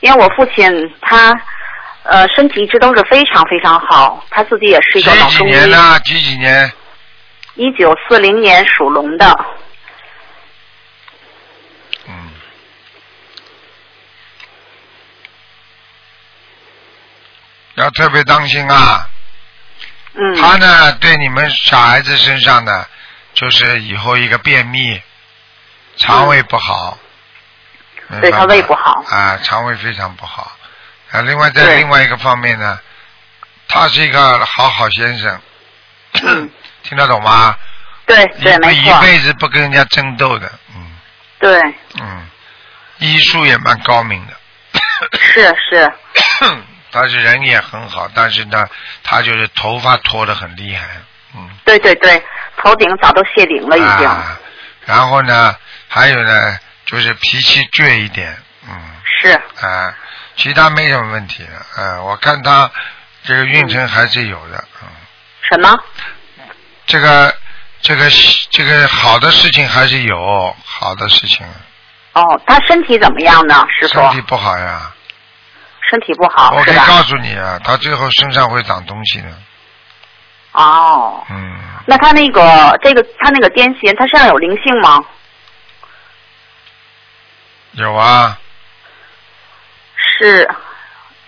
Speaker 6: 因为我父亲他呃身体一直都是非常非常好，他自己也是一个老中医。
Speaker 1: 几几年呢？几几年？
Speaker 6: 一九四零年属龙的。
Speaker 1: 嗯。要特别当心啊！
Speaker 6: 嗯。
Speaker 1: 他呢，对你们小孩子身上呢，就是以后一个便秘。肠胃不好，
Speaker 6: 对他胃不好
Speaker 1: 啊，肠胃非常不好啊。另外，在另外一个方面呢，他是一个好好先生，*coughs* 听得懂吗？
Speaker 6: 对对，没
Speaker 1: 错。一辈子不跟人家争斗的，嗯。
Speaker 6: 对。
Speaker 1: 嗯，医术也蛮高明的。
Speaker 6: 是是。*coughs*
Speaker 1: 但是人也很好，但是呢，他就是头发脱的很厉害，嗯。
Speaker 6: 对对对，头顶早都谢顶了已经。
Speaker 1: 啊，然后呢，还有呢，就是脾气倔一点，嗯。
Speaker 6: 是。
Speaker 1: 啊，其他没什么问题的，啊，我看他这个运程还是有的，嗯。
Speaker 6: 什么？
Speaker 1: 这个这个这个好的事情还是有好的事情，
Speaker 6: 哦，他身体怎么样呢，师傅？
Speaker 1: 身体不好呀。
Speaker 6: 身体不好
Speaker 1: 我可以？告诉你啊，他最后身上会长东西的，
Speaker 6: 哦，
Speaker 1: 嗯，
Speaker 6: 那他那个这个他那个癫痫，他身上有灵性吗？
Speaker 1: 有啊，
Speaker 6: 是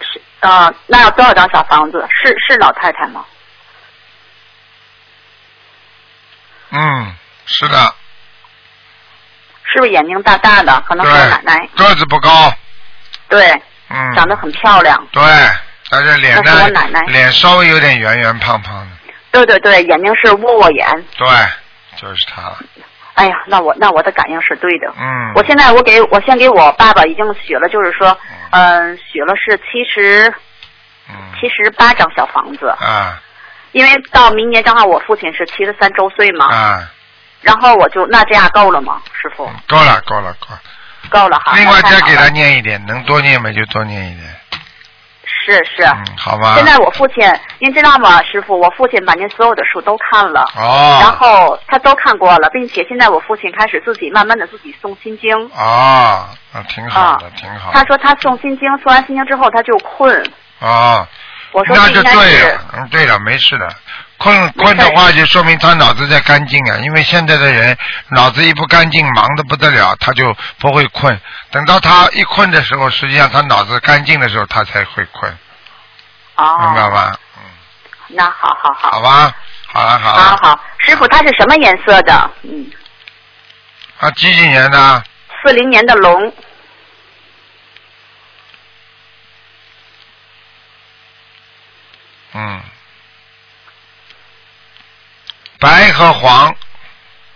Speaker 6: 是呃，那要多少张小房子？是是老太太吗？
Speaker 1: 嗯，是的，
Speaker 6: 是不是眼睛大大的？可能是我奶奶。
Speaker 1: 个子不高，
Speaker 6: 对，
Speaker 1: 嗯，
Speaker 6: 长得很漂亮。
Speaker 1: 对，但是脸
Speaker 6: 那是我
Speaker 1: 呢
Speaker 6: 奶奶，
Speaker 1: 脸稍微有点圆圆胖胖的，
Speaker 6: 对对对，眼睛是窝窝眼。
Speaker 1: 对，就是他了，
Speaker 6: 哎呀，那我那我的感应是对的。
Speaker 1: 嗯，
Speaker 6: 我现在我给我先给我爸爸已经许了，就是说，嗯、许了是七十
Speaker 1: 嗯。
Speaker 6: 七十八张小房子，
Speaker 1: 啊。
Speaker 6: 因为到明年正好我父亲是七十三周岁嘛，
Speaker 1: 啊，
Speaker 6: 然后我就那这样够了吗，师傅？
Speaker 1: 够了够了够了，
Speaker 6: 够了哈。
Speaker 1: 另外再给他念一点，能多念嘛就多念一点，
Speaker 6: 是是。
Speaker 1: 嗯，好吧？
Speaker 6: 现在我父亲，您知道吗，师傅？我父亲把您所有的书都看了，
Speaker 1: 哦，
Speaker 6: 然后他都看过了，并且现在我父亲开始自己慢慢的自己诵心经。
Speaker 1: 哦，那挺好的，挺好，
Speaker 6: 他说他诵心经，诵完心经之后他就困。
Speaker 1: 哦，
Speaker 6: 我说
Speaker 1: 那就对了，嗯，对了，没事的。困困的话，就说明他脑子在干净啊。因为现在的人脑子一不干净，忙的不得了，他就不会困。等到他一困的时候，实际上他脑子干净的时候，他才会困，
Speaker 6: 哦，
Speaker 1: 明白吧？
Speaker 6: 嗯那好好好，
Speaker 1: 好吧，好了好了。
Speaker 6: 好好，师傅他是什么颜色的？嗯，
Speaker 1: 啊，几几年的？
Speaker 6: 四零年的龙，
Speaker 1: 嗯，白和黄，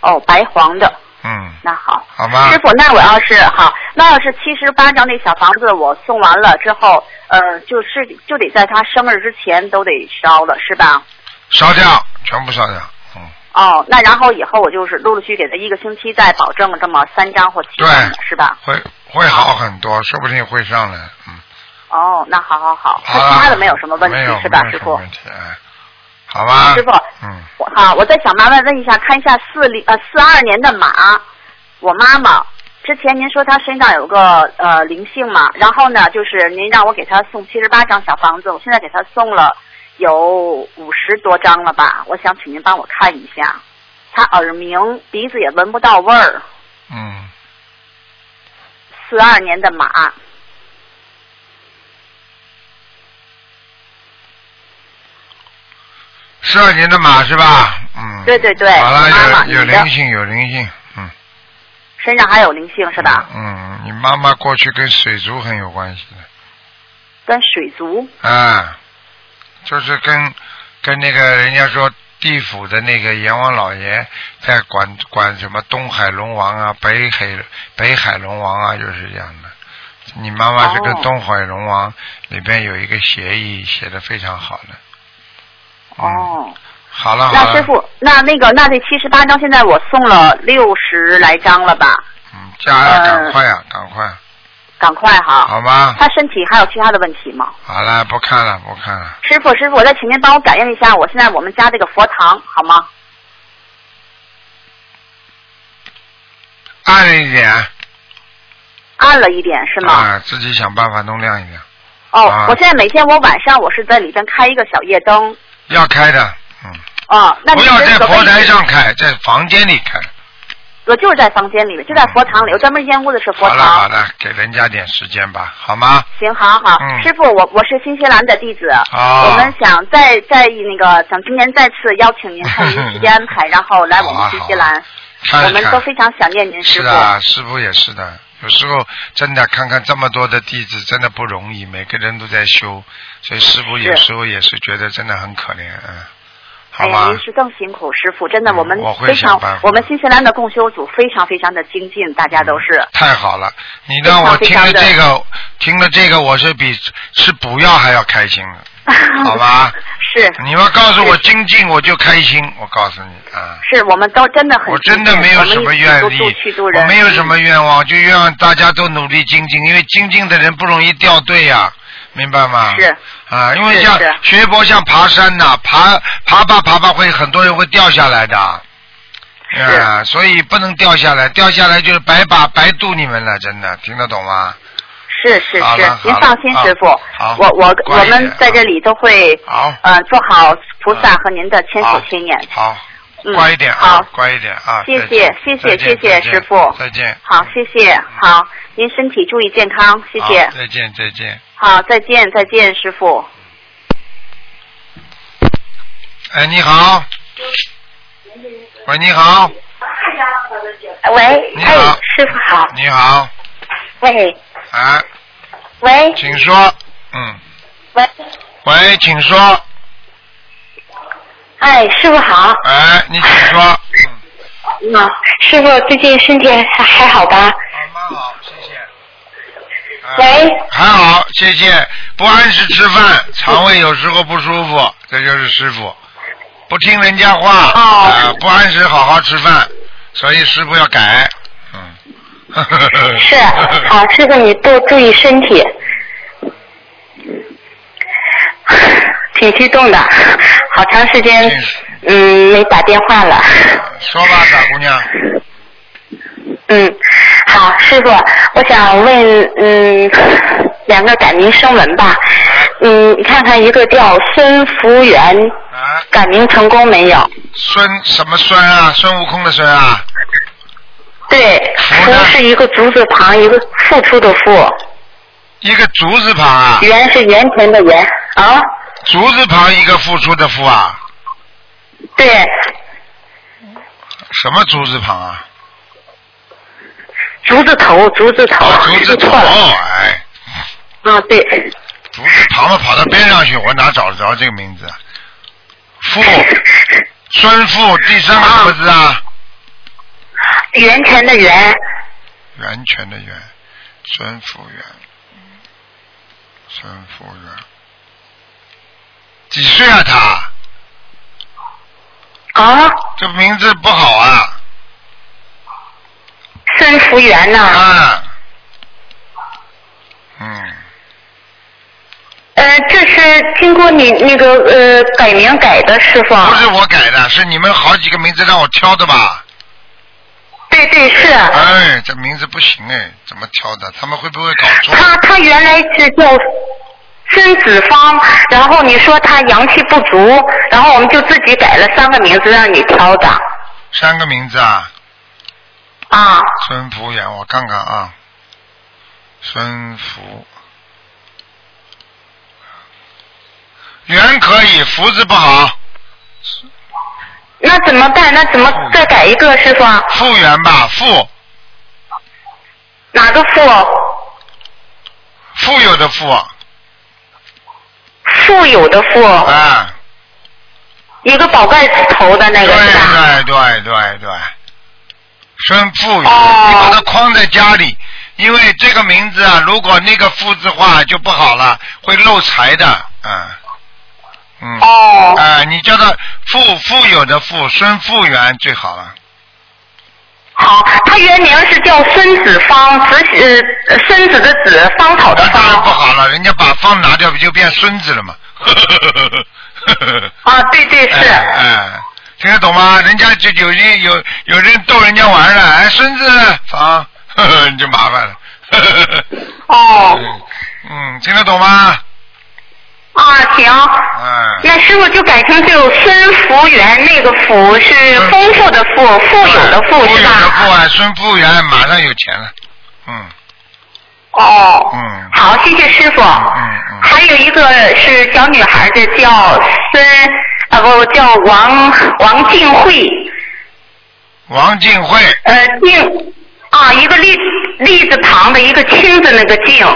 Speaker 6: 哦，白黄的。
Speaker 1: 嗯，
Speaker 6: 那好，
Speaker 1: 好吗
Speaker 6: 师？傅，那我要是好，那要是七十八张那小房子我送完了之后，呃，就是就得在他生日之前都得烧了，是吧？
Speaker 1: 烧掉，全部烧掉。嗯，
Speaker 6: 哦，那然后以后我就是陆陆续续给他一个星期再保证这么三张或七张，是吧？
Speaker 1: 会会好很多，说不定会上来。嗯，
Speaker 6: 哦，那好好好，其他的没有什么问题是吧，师傅
Speaker 1: 没有什么？问题，哎，好吧。
Speaker 6: 师傅，
Speaker 1: 嗯，
Speaker 6: 我好，我再想麻烦问一下，看一下四零呃四二年的马，我妈妈。之前您说她身上有个呃灵性嘛，然后呢，就是您让我给她送七十八张小房子，我现在给她送了有五十多张了吧？我想请您帮我看一下，她耳鸣，鼻子也闻不到味儿，
Speaker 1: 嗯，
Speaker 6: 四二年的马，
Speaker 1: 十二年的马是吧？嗯。
Speaker 6: 对对对
Speaker 1: 好了，
Speaker 6: 妈妈
Speaker 1: 有有灵性，有灵性，嗯。
Speaker 6: 身上还有灵性是吧？
Speaker 1: 嗯，你妈妈过去跟水族很有关系的，
Speaker 6: 跟水族
Speaker 1: 啊，就是跟跟那个人家说地府的那个阎王老爷在管管什么东海龙王啊、北海北海龙王啊，就是这样的。你妈妈是跟
Speaker 6: 哦
Speaker 1: 东海龙王里边有一个协议，写的非常好的。嗯
Speaker 6: 哦。
Speaker 1: 好了好了，
Speaker 6: 那师傅，那那个那这七十八张，现在我送了六十来张了吧？
Speaker 1: 嗯，加呀，
Speaker 6: 呃
Speaker 1: 赶快呀，赶快，
Speaker 6: 赶快哈。
Speaker 1: 好吧？
Speaker 6: 他身体还有其他的问题吗？
Speaker 1: 好了，不看了，不看了。
Speaker 6: 师傅，师傅，我再请您帮我感应一下，我现在我们家这个佛堂好吗？
Speaker 1: 暗了一点，
Speaker 6: 暗了一点是吗？
Speaker 1: 啊，自己想办法弄亮一点。
Speaker 6: 哦，
Speaker 1: 啊
Speaker 6: 我现在每天我晚上我是在里边开一个小夜灯。
Speaker 1: 要开的，嗯，
Speaker 6: 哦，那您
Speaker 1: 不要在佛台上开，在房间里开。
Speaker 6: 我就是在房间里面，就在佛堂里，我专门烟屋的是佛堂
Speaker 1: 好了好
Speaker 6: 堂。
Speaker 1: 了，给人家点时间吧，好吗？
Speaker 6: 行，好好，
Speaker 1: 嗯
Speaker 6: 师傅，我我是新西兰的弟子，
Speaker 1: 哦
Speaker 6: 我们想再再那个想今年再次邀请您看您 *laughs* 时间安排，然后来我们新西兰，我们。都非常想念您师傅。
Speaker 1: 是啊，师傅也是的。有时候真的看看这么多的弟子，真的不容易，每个人都在修，所以师傅有时候也是觉得真的很可怜，嗯。
Speaker 6: 哎呀，
Speaker 1: 好吗
Speaker 6: 您？是更辛苦，师傅，真的，
Speaker 1: 嗯
Speaker 6: 我们
Speaker 1: 我会
Speaker 6: 非常
Speaker 1: 想办法，
Speaker 6: 我们新西兰的共修组非常非常的精进，大家都是。
Speaker 1: 太好了，你让我听了这个，听了这个，我是比吃补药还要开心了，好吧？*laughs*
Speaker 6: 是
Speaker 1: 你们告诉我精进，我就开心。我告诉你啊，
Speaker 6: 是，我们都真的很
Speaker 1: 我真的没有什么愿力我没有什么愿望，就愿望大家都努力精进，因为精进的人不容易掉队呀、明白吗？
Speaker 6: 是
Speaker 1: 啊，因为像
Speaker 6: 是。是
Speaker 1: 学佛像爬山呐、爬爬吧爬吧会很多人会掉下来的。啊，所以不能掉下来，掉下来就是白把白度你们了，真的听得懂吗？
Speaker 6: 是是，是。您放心，师傅，我我我们在这里都会
Speaker 1: 好，
Speaker 6: 呃做好菩萨
Speaker 1: 嗯
Speaker 6: 和您的千手千眼。
Speaker 1: 好，
Speaker 6: 嗯
Speaker 1: 乖一点啊
Speaker 6: 好，
Speaker 1: 乖一点啊。
Speaker 6: 谢谢谢谢谢谢师傅。
Speaker 1: 再见。
Speaker 6: 好，谢谢，好，您身体注意健康，谢谢，
Speaker 1: 再见再见。
Speaker 6: 好，再见再见，师傅。
Speaker 1: 哎，你好。喂，你好，
Speaker 7: 喂，
Speaker 1: 你好。
Speaker 7: 哎，师傅好，
Speaker 1: 你好，
Speaker 7: 喂。
Speaker 1: 啊，
Speaker 7: 喂。
Speaker 1: 请说，嗯，
Speaker 7: 喂，
Speaker 1: 喂，请说，
Speaker 7: 哎，师傅好，
Speaker 1: 哎，你请说，嗯，
Speaker 7: 啊，师傅最近身体还还好吧？
Speaker 1: 好，蛮好，谢谢。啊
Speaker 7: 喂
Speaker 1: 还好，谢谢。不按时吃饭，肠胃有时候不舒服，这就是师傅。不听人家话，
Speaker 7: 哦
Speaker 1: 啊，不按时好好吃饭，所以师傅要改。嗯。
Speaker 7: 是，好，师傅你多注意身体。挺激动的，好长时间嗯没打电话了。
Speaker 1: 说吧，傻姑娘。
Speaker 7: 嗯，好，师傅，我想问嗯两个改名声文吧。嗯，你看看一个叫孙福元，
Speaker 1: 啊，
Speaker 7: 改名成功没有？
Speaker 1: 孙什么孙啊？孙悟空的孙啊？
Speaker 7: 对，
Speaker 1: 福
Speaker 7: 是一个竹字旁，一个付出的付，
Speaker 1: 一个竹字旁啊？
Speaker 7: 元是源泉的源啊。
Speaker 1: 竹字旁一个付出的付啊？
Speaker 7: 对，
Speaker 1: 什么竹字旁啊？
Speaker 7: 竹字头，竹字头，
Speaker 1: 哦，竹字头。哎，
Speaker 7: 啊，对，
Speaker 1: 竹字旁嘛，跑到边上去，我哪找得着这个名字啊？付，*laughs* 孙付，第三个什么字啊？
Speaker 7: 源泉的源，
Speaker 1: 源泉的源，孙福源，孙福源，几岁啊他？
Speaker 7: 啊，
Speaker 1: 这名字不好啊！
Speaker 7: 孙福元呐、
Speaker 1: 啊，嗯，
Speaker 7: 呃，这是经过你那个呃改名改的，师傅。
Speaker 1: 不是我改的，是你们好几个名字让我挑的吧？
Speaker 7: 对对是。
Speaker 1: 哎，这名字不行哎，怎么挑的？他们会不会搞错？
Speaker 7: 他他原来是叫孙子芳，然后你说他阳气不足，然后我们就自己改了三个名字让你挑的
Speaker 1: 三个名字啊，
Speaker 7: 啊。
Speaker 1: 孙福元，我看看啊，孙福元可以，福字不好，
Speaker 7: 那怎么办？那怎么再改一个，师傅？
Speaker 1: 复原吧，复
Speaker 7: 哪个复？
Speaker 1: 富有的富
Speaker 7: 富有的富，
Speaker 1: 啊，
Speaker 7: 一个宝盖头的那个是吧？
Speaker 1: 对对对对，孙富元，
Speaker 7: 哦
Speaker 1: 你把它框在家里，因为这个名字啊，如果那个富字话就不好了，会漏财的，嗯。嗯，
Speaker 7: 哦
Speaker 1: 啊、你叫他富富有的富，孙富源最好了。
Speaker 7: 好，他原名是叫孙子方，子呃孙子的子，芳草的
Speaker 1: 那当然不。好了，人家把方拿掉，不就变孙子了吗？
Speaker 7: 啊，对对 *laughs* 是。
Speaker 1: 哎哎，听得懂吗？人家就有人有有人逗人家玩了，哎，孙子方，呵呵 *laughs* 你就麻烦了。呵呵呵
Speaker 7: 哦
Speaker 1: 嗯嗯，听得懂吗？
Speaker 7: 啊，行。
Speaker 1: 哎，
Speaker 7: 那师傅就改成就孙福源，那个福是丰富的富，富有的富是
Speaker 1: 富有的富
Speaker 7: 吧？
Speaker 1: 啊，孙福元马上有钱了。嗯
Speaker 7: 哦。
Speaker 1: 嗯
Speaker 7: 好，谢谢师傅。
Speaker 1: 嗯嗯
Speaker 7: 还有一个是小女孩的，叫孙啊不叫王王静慧，
Speaker 1: 王静慧，
Speaker 7: 呃静啊一个立立字旁的一个青字那个静，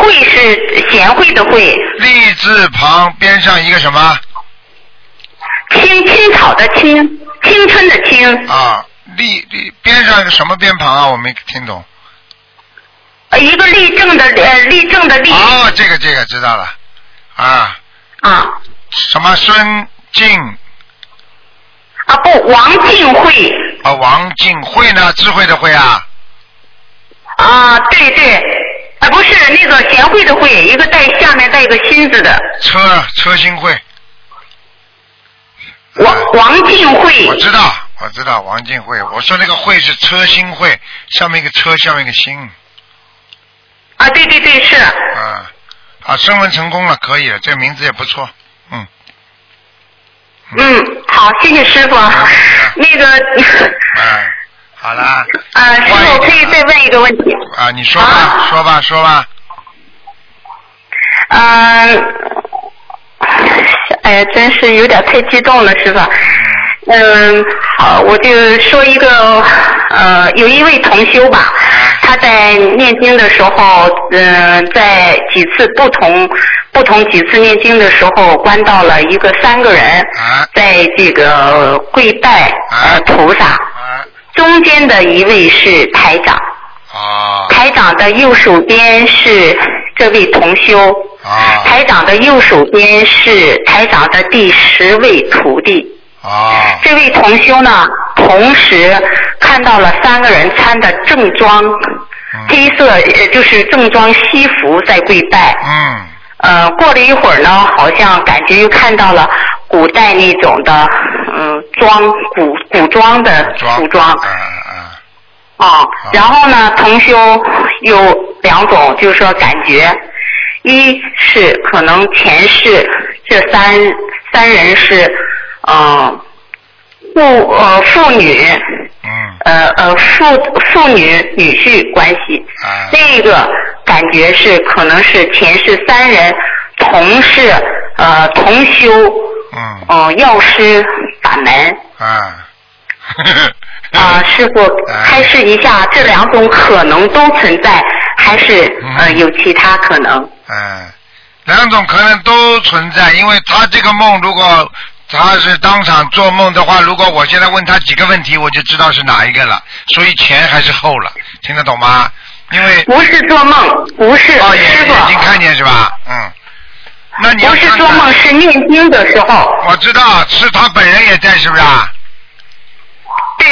Speaker 7: 慧是贤惠的慧，
Speaker 1: 立字旁边上一个什么？
Speaker 7: 青青草的青，青春的青，
Speaker 1: 啊，立立边上一个什么边旁啊？我没听懂。
Speaker 7: 呃一个立正的呃立正的立。
Speaker 1: 哦，这个这个知道了，啊，
Speaker 7: 啊。
Speaker 1: 什么孙静
Speaker 7: 啊不，王静慧
Speaker 1: 啊，王静慧呢？智慧的慧啊，
Speaker 7: 啊，对对，啊不是那个贤惠的惠，一个带下面带一个心字的
Speaker 1: 车车心惠。
Speaker 7: 王王静慧
Speaker 1: 我知道，我知道王静慧。我说那个慧是车心慧，上面一个车，下面一个心。
Speaker 7: 啊，对对对是，
Speaker 1: 啊，啊，升温成功了，可以了，这名字也不错。嗯，
Speaker 7: 嗯，好，谢谢师傅。*laughs* 那个，
Speaker 1: 哎，好啦，*laughs*
Speaker 7: 啊，师傅，我可以再问一个问题。
Speaker 1: 啊，你说吧，说吧，说吧。
Speaker 7: 嗯，哎呀，真是有点太激动了，师傅。嗯，好，我就说一个，呃，有一位同修吧，他在念经的时候，嗯、在几次不同不同几次念经的时候，关到了一个三个人，在这个跪拜呃菩萨，中间的一位是台长，
Speaker 1: 啊
Speaker 7: 台长的右手边是这位同修，
Speaker 1: 啊
Speaker 7: 台长的右手边是台长的第十位徒弟。
Speaker 1: 啊
Speaker 7: 这位同修呢，同时看到了三个人穿的正装，黑色呃就是正装西服在跪拜。
Speaker 1: 嗯
Speaker 7: 呃，过了一会儿呢，好像感觉又看到了古代那种的嗯装古古装的服装。啊，然后呢，同修有两种，就是说感觉，一是可能前世这三三人是，嗯、父呃父女，呃呃父父女女婿关系，啊。另一个感觉是可能是前世三人同是呃同修，
Speaker 1: 嗯。
Speaker 7: 呃药师法门。
Speaker 1: 啊 *laughs*
Speaker 7: 啊，师傅开示一下，这两种可能都存在，还是呃有其他可能？
Speaker 1: 嗯，两种可能都存在，因为他这个梦如果他是当场做梦的话，如果我现在问他几个问题，我就知道是哪一个了。所以前还是后了，听得懂吗？因为
Speaker 7: 不是做梦，不是
Speaker 1: 哦，
Speaker 7: 师
Speaker 1: 眼
Speaker 7: 傅
Speaker 1: 眼睛看见是吧？嗯。那你
Speaker 7: 不是做梦，是念经的时候。
Speaker 1: 我知道，是他本人也在，是不是啊？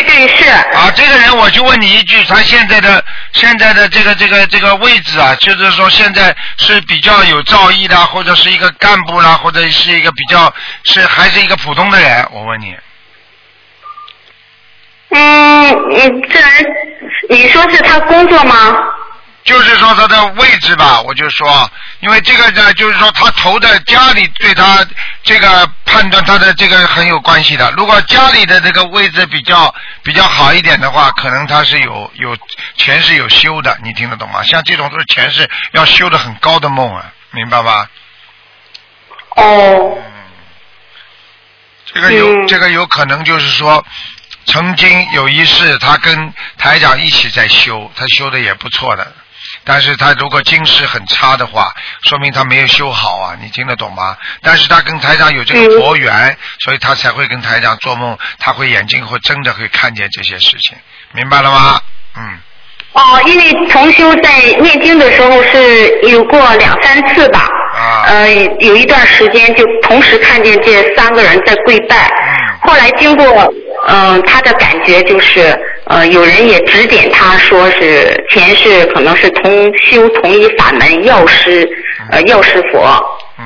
Speaker 7: 对对是。
Speaker 1: 啊，这个人我就问你一句，他现在的现在的这个这个这个位置啊，就是说现在是比较有造诣的，或者是一个干部啦，或者是一个比较是还是一个普通的人？我问你。
Speaker 7: 嗯你，这人，你说是他工作吗？
Speaker 1: 就是说他的位置吧，我就说，因为这个呢，就是说他投的家里对他这个判断他的这个很有关系的。如果家里的这个位置比较比较好一点的话，可能他是有有前世有修的，你听得懂吗？像这种都是前世要修的很高的梦啊，明白吧？
Speaker 7: 哦。
Speaker 1: 这个有、这个有可能就是说，曾经有一世他跟台长一起在修，他修的也不错的。但是他如果今世很差的话，说明他没有修好啊，你听得懂吗？但是他跟台长有这个佛缘，所以他才会跟台长做梦，他会眼睛会睁着会看见这些事情，明白了吗？嗯，
Speaker 7: 哦，因为同修在念经的时候是有过两三次吧。
Speaker 1: 啊。
Speaker 7: 呃，有一段时间就同时看见这三个人在跪拜。
Speaker 1: 嗯。
Speaker 7: 后来经过嗯、他的感觉就是呃，有人也指点他说是前世可能是同修同一法门药师呃药师佛。
Speaker 1: 嗯。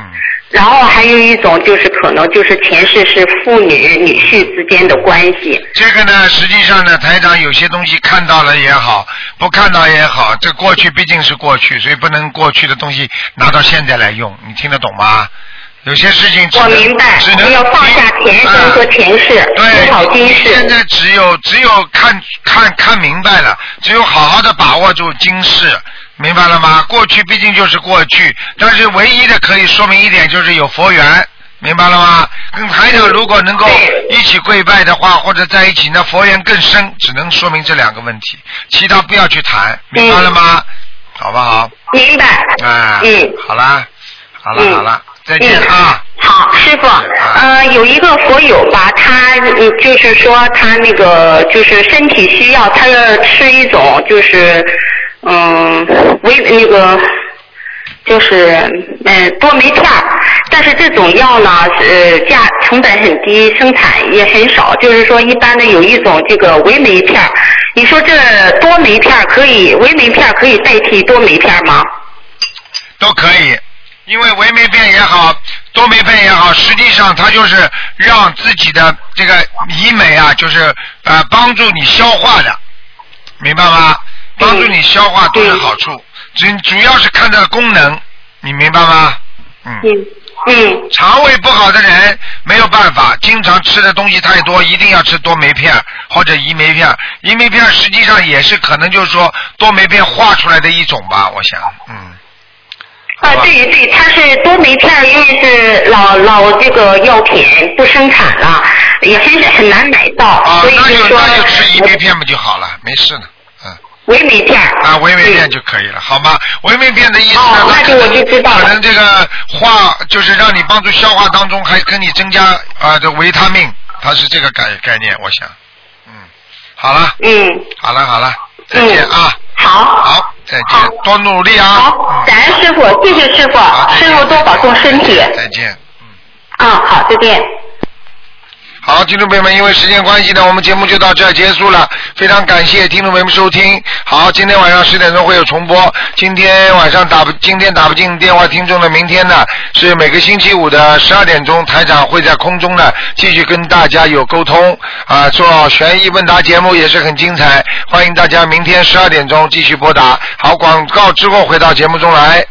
Speaker 7: 然后还有一种就是可能就是前世是父女女婿之间的关系。
Speaker 1: 这个呢，实际上呢，台长有些东西看到了也好，不看到也好，这过去毕竟是过去，所以不能过去的东西拿到现在来用，你听得懂吗？有些事情只能
Speaker 7: 我明白
Speaker 1: 只能
Speaker 7: 要放下前生和前世
Speaker 1: 对，
Speaker 7: 好今世
Speaker 1: 现在只有只有看看看明白了，只有好好的把握住今世，明白了吗？过去毕竟就是过去，但是唯一的可以说明一点就是有佛缘。明白了吗？跟台长如果能够一起跪拜的话，或者在一起，那佛缘更深，只能说明这两个问题，其他不要去谈，明白了吗？好不好？
Speaker 7: 明白。
Speaker 1: 哎，
Speaker 7: 嗯，
Speaker 1: 好啦，好了
Speaker 7: 嗯
Speaker 1: 好了，再见啊！
Speaker 7: 好，师傅，呃，有一个佛友吧，他嗯就是说他那个就是身体需要，他要吃一种就是嗯维那个就是嗯多酶片儿，但是这种药呢呃价成本很低，生产也很少，就是说一般的有一种这个维酶片儿，你说这多酶片儿可以维酶片儿可以代替多酶片儿吗？
Speaker 1: 都可以，因为维酶片也好，多酶片也好，实际上它就是让自己的这个医美啊，就是呃帮助你消化的，明白吗？帮助你消化都有好处，主主要是看它的功能，你明白吗？嗯。
Speaker 7: 嗯。
Speaker 1: 肠胃不好的人没有办法，经常吃的东西太多，一定要吃多酶片或者胰酶片。胰酶片实际上也是可能就是说多酶片化出来的一种吧，我想，嗯。
Speaker 7: 啊，对对，它是多酶片，因为是老老这个药品不生产了，也很很难买到，所以就说。
Speaker 1: 那就吃一酶片不就好了，没事呢，嗯。
Speaker 7: 维酶片。
Speaker 1: 啊，维酶片就可以了，好吗？维酶片的意思呢？
Speaker 7: 哦，那就我就知道
Speaker 1: 可能这个化就是让你帮助消化当中，还跟你增加啊的维他命，它是这个概概念，我想，嗯，好了。
Speaker 7: 嗯。
Speaker 1: 好了好了，再见啊。
Speaker 7: 好。
Speaker 1: 好，再见，多努力啊。
Speaker 7: 好，感恩师傅，谢谢师傅，师傅多保重身体。
Speaker 1: 再见。
Speaker 7: 嗯，好，再见。
Speaker 1: 好，听众朋友们，因为时间关系呢，我们节目就到这儿结束了。非常感谢听众朋友们收听。好，今天晚上十点钟会有重播。今天晚上打不，今天打不进电话听众的，明天呢是每个星期五的十二点钟，台长会在空中呢继续跟大家有沟通啊，做悬疑问答节目也是很精彩。欢迎大家明天十二点钟继续拨打。好，广告之后回到节目中来。